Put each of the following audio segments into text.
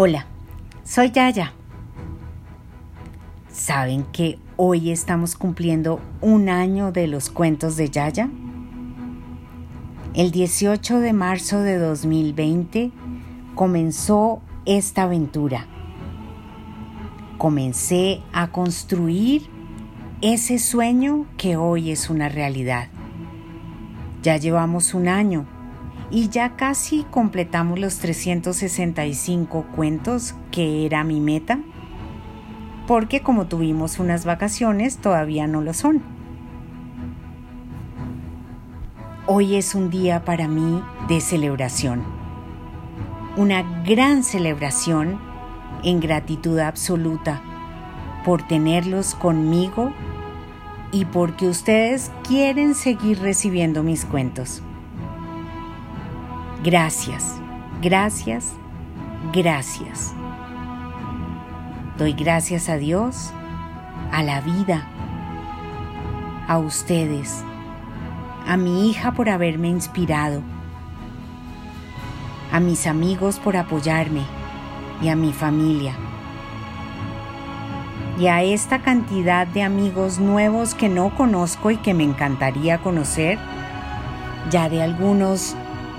Hola, soy Yaya. ¿Saben que hoy estamos cumpliendo un año de los cuentos de Yaya? El 18 de marzo de 2020 comenzó esta aventura. Comencé a construir ese sueño que hoy es una realidad. Ya llevamos un año y ya casi completamos los 365 cuentos que era mi meta, porque como tuvimos unas vacaciones todavía no lo son. Hoy es un día para mí de celebración, una gran celebración en gratitud absoluta por tenerlos conmigo y porque ustedes quieren seguir recibiendo mis cuentos. Gracias, gracias, gracias. Doy gracias a Dios, a la vida, a ustedes, a mi hija por haberme inspirado, a mis amigos por apoyarme y a mi familia. Y a esta cantidad de amigos nuevos que no conozco y que me encantaría conocer, ya de algunos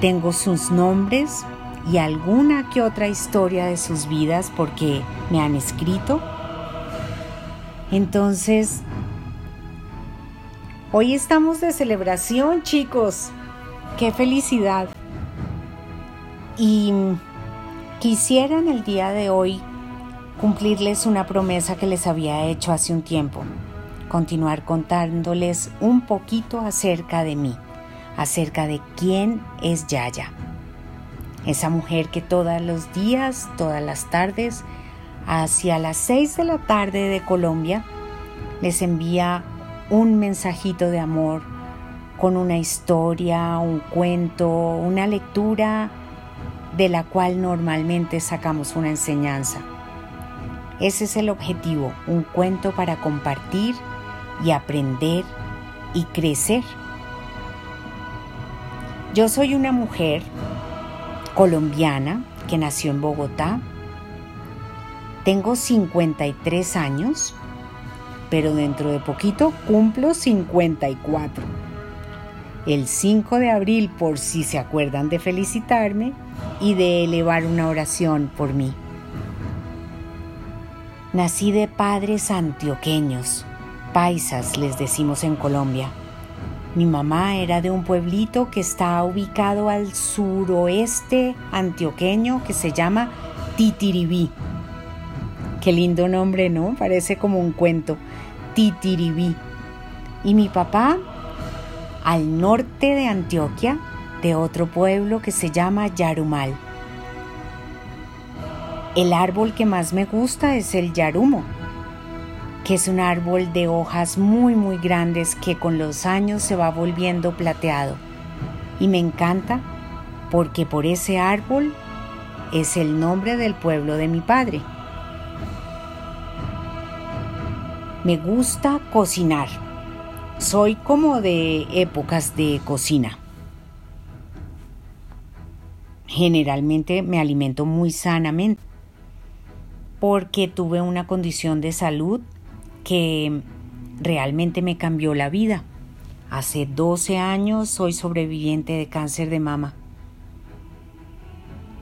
tengo sus nombres y alguna que otra historia de sus vidas porque me han escrito. Entonces, hoy estamos de celebración, chicos. ¡Qué felicidad! Y quisiera en el día de hoy cumplirles una promesa que les había hecho hace un tiempo. Continuar contándoles un poquito acerca de mí acerca de quién es Yaya. Esa mujer que todos los días, todas las tardes, hacia las 6 de la tarde de Colombia, les envía un mensajito de amor con una historia, un cuento, una lectura de la cual normalmente sacamos una enseñanza. Ese es el objetivo, un cuento para compartir y aprender y crecer. Yo soy una mujer colombiana que nació en Bogotá. Tengo 53 años, pero dentro de poquito cumplo 54. El 5 de abril, por si se acuerdan de felicitarme y de elevar una oración por mí. Nací de padres antioqueños, paisas les decimos en Colombia. Mi mamá era de un pueblito que está ubicado al suroeste antioqueño que se llama Titiribí. Qué lindo nombre, ¿no? Parece como un cuento. Titiribí. Y mi papá al norte de Antioquia, de otro pueblo que se llama Yarumal. El árbol que más me gusta es el yarumo que es un árbol de hojas muy muy grandes que con los años se va volviendo plateado. Y me encanta porque por ese árbol es el nombre del pueblo de mi padre. Me gusta cocinar. Soy como de épocas de cocina. Generalmente me alimento muy sanamente porque tuve una condición de salud que realmente me cambió la vida. Hace 12 años soy sobreviviente de cáncer de mama.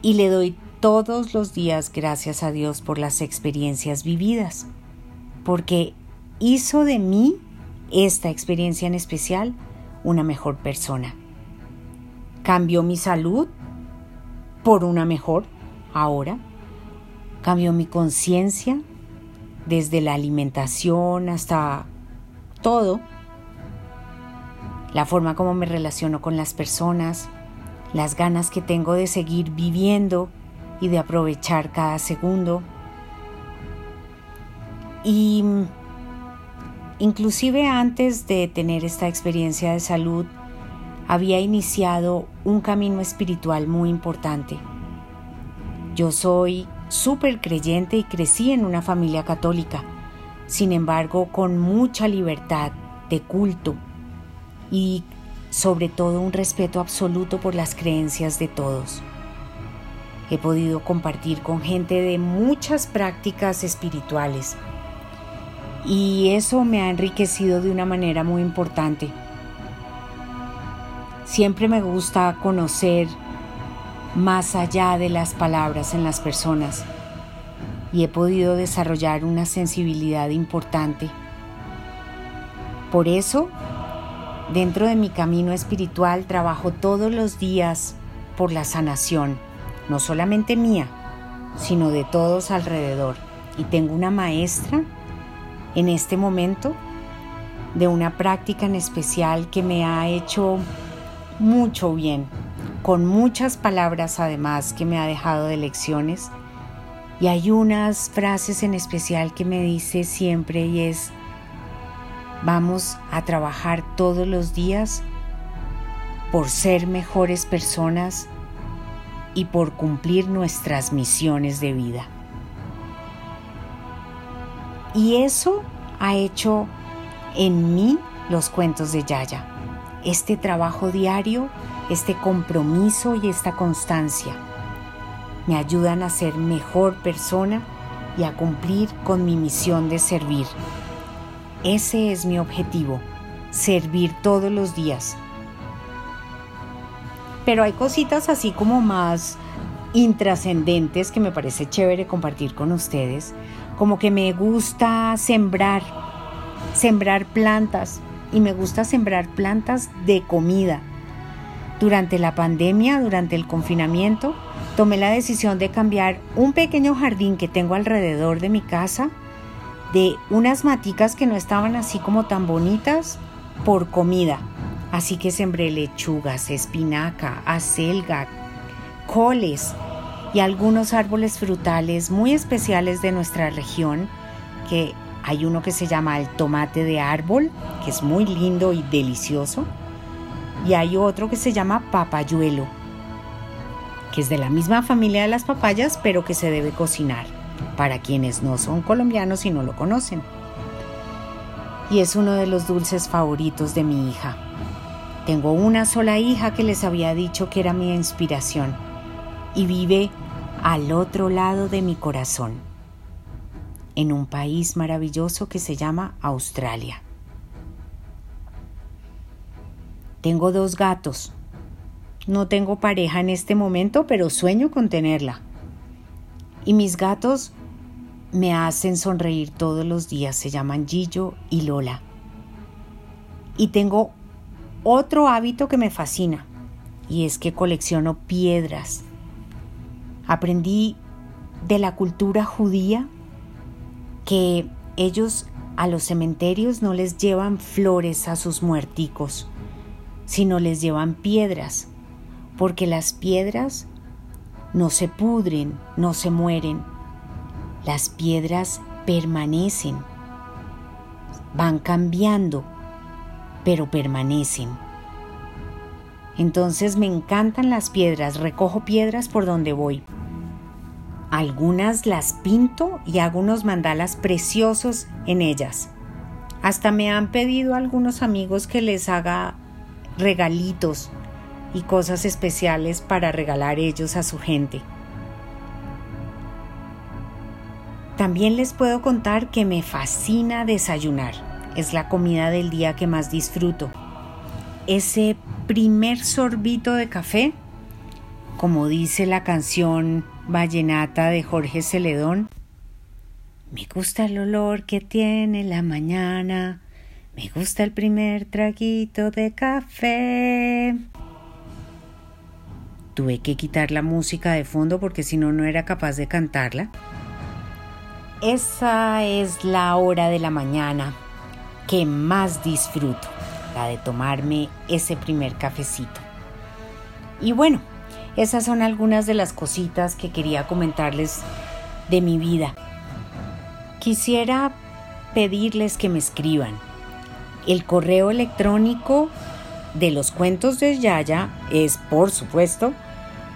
Y le doy todos los días gracias a Dios por las experiencias vividas, porque hizo de mí, esta experiencia en especial, una mejor persona. Cambió mi salud por una mejor ahora. Cambió mi conciencia desde la alimentación hasta todo, la forma como me relaciono con las personas, las ganas que tengo de seguir viviendo y de aprovechar cada segundo. Y inclusive antes de tener esta experiencia de salud, había iniciado un camino espiritual muy importante. Yo soy súper creyente y crecí en una familia católica, sin embargo con mucha libertad de culto y sobre todo un respeto absoluto por las creencias de todos. He podido compartir con gente de muchas prácticas espirituales y eso me ha enriquecido de una manera muy importante. Siempre me gusta conocer más allá de las palabras en las personas y he podido desarrollar una sensibilidad importante. Por eso, dentro de mi camino espiritual trabajo todos los días por la sanación, no solamente mía, sino de todos alrededor. Y tengo una maestra en este momento de una práctica en especial que me ha hecho mucho bien, con muchas palabras además que me ha dejado de lecciones. Y hay unas frases en especial que me dice siempre y es, vamos a trabajar todos los días por ser mejores personas y por cumplir nuestras misiones de vida. Y eso ha hecho en mí los cuentos de Yaya, este trabajo diario, este compromiso y esta constancia. Me ayudan a ser mejor persona y a cumplir con mi misión de servir. Ese es mi objetivo, servir todos los días. Pero hay cositas así como más intrascendentes que me parece chévere compartir con ustedes, como que me gusta sembrar, sembrar plantas y me gusta sembrar plantas de comida. Durante la pandemia, durante el confinamiento, tomé la decisión de cambiar un pequeño jardín que tengo alrededor de mi casa de unas maticas que no estaban así como tan bonitas por comida. Así que sembré lechugas, espinaca, acelga, coles, y algunos árboles frutales muy especiales de nuestra región, que hay uno que se llama el tomate de árbol, que es muy lindo y delicioso, y hay otro que se llama papayuelo, que es de la misma familia de las papayas, pero que se debe cocinar, para quienes no son colombianos y no lo conocen. Y es uno de los dulces favoritos de mi hija. Tengo una sola hija que les había dicho que era mi inspiración y vive al otro lado de mi corazón, en un país maravilloso que se llama Australia. Tengo dos gatos. No tengo pareja en este momento, pero sueño con tenerla. Y mis gatos me hacen sonreír todos los días. Se llaman Gillo y Lola. Y tengo otro hábito que me fascina, y es que colecciono piedras Aprendí de la cultura judía que ellos a los cementerios no les llevan flores a sus muerticos, sino les llevan piedras, porque las piedras no se pudren, no se mueren, las piedras permanecen, van cambiando, pero permanecen. Entonces me encantan las piedras, recojo piedras por donde voy. Algunas las pinto y hago unos mandalas preciosos en ellas. Hasta me han pedido algunos amigos que les haga regalitos y cosas especiales para regalar ellos a su gente. También les puedo contar que me fascina desayunar. Es la comida del día que más disfruto. Ese primer sorbito de café, como dice la canción vallenata de Jorge Celedón. Me gusta el olor que tiene la mañana, me gusta el primer traguito de café. Tuve que quitar la música de fondo porque si no, no era capaz de cantarla. Esa es la hora de la mañana que más disfruto la de tomarme ese primer cafecito. Y bueno, esas son algunas de las cositas que quería comentarles de mi vida. Quisiera pedirles que me escriban. El correo electrónico de los cuentos de Yaya es, por supuesto,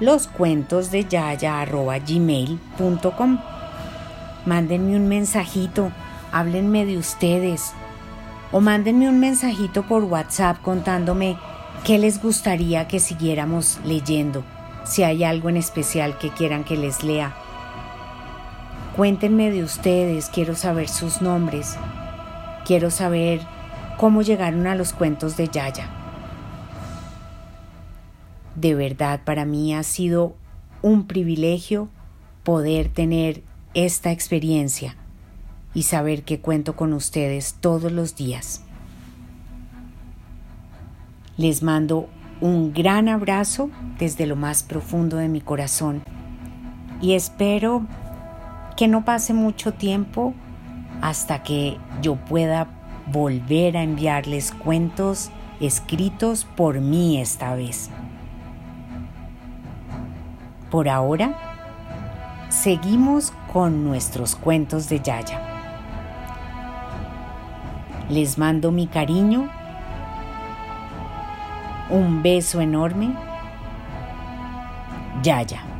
los cuentos de yaya.gmail.com. Mándenme un mensajito, háblenme de ustedes, o mándenme un mensajito por WhatsApp contándome qué les gustaría que siguiéramos leyendo. si hay algo en especial que quieran que les lea. Cuéntenme de ustedes, quiero saber sus nombres, quiero saber cómo llegaron a los cuentos de Yaya. De verdad, para mí ha sido un privilegio poder tener esta experiencia y saber que cuento con ustedes todos los días. Les mando un gran abrazo desde lo más profundo de mi corazón y espero que no pase mucho tiempo hasta que yo pueda volver a enviarles cuentos escritos por mí esta vez. Por ahora, seguimos con nuestros cuentos de Yaya. Les mando mi cariño, un beso enorme, Yaya.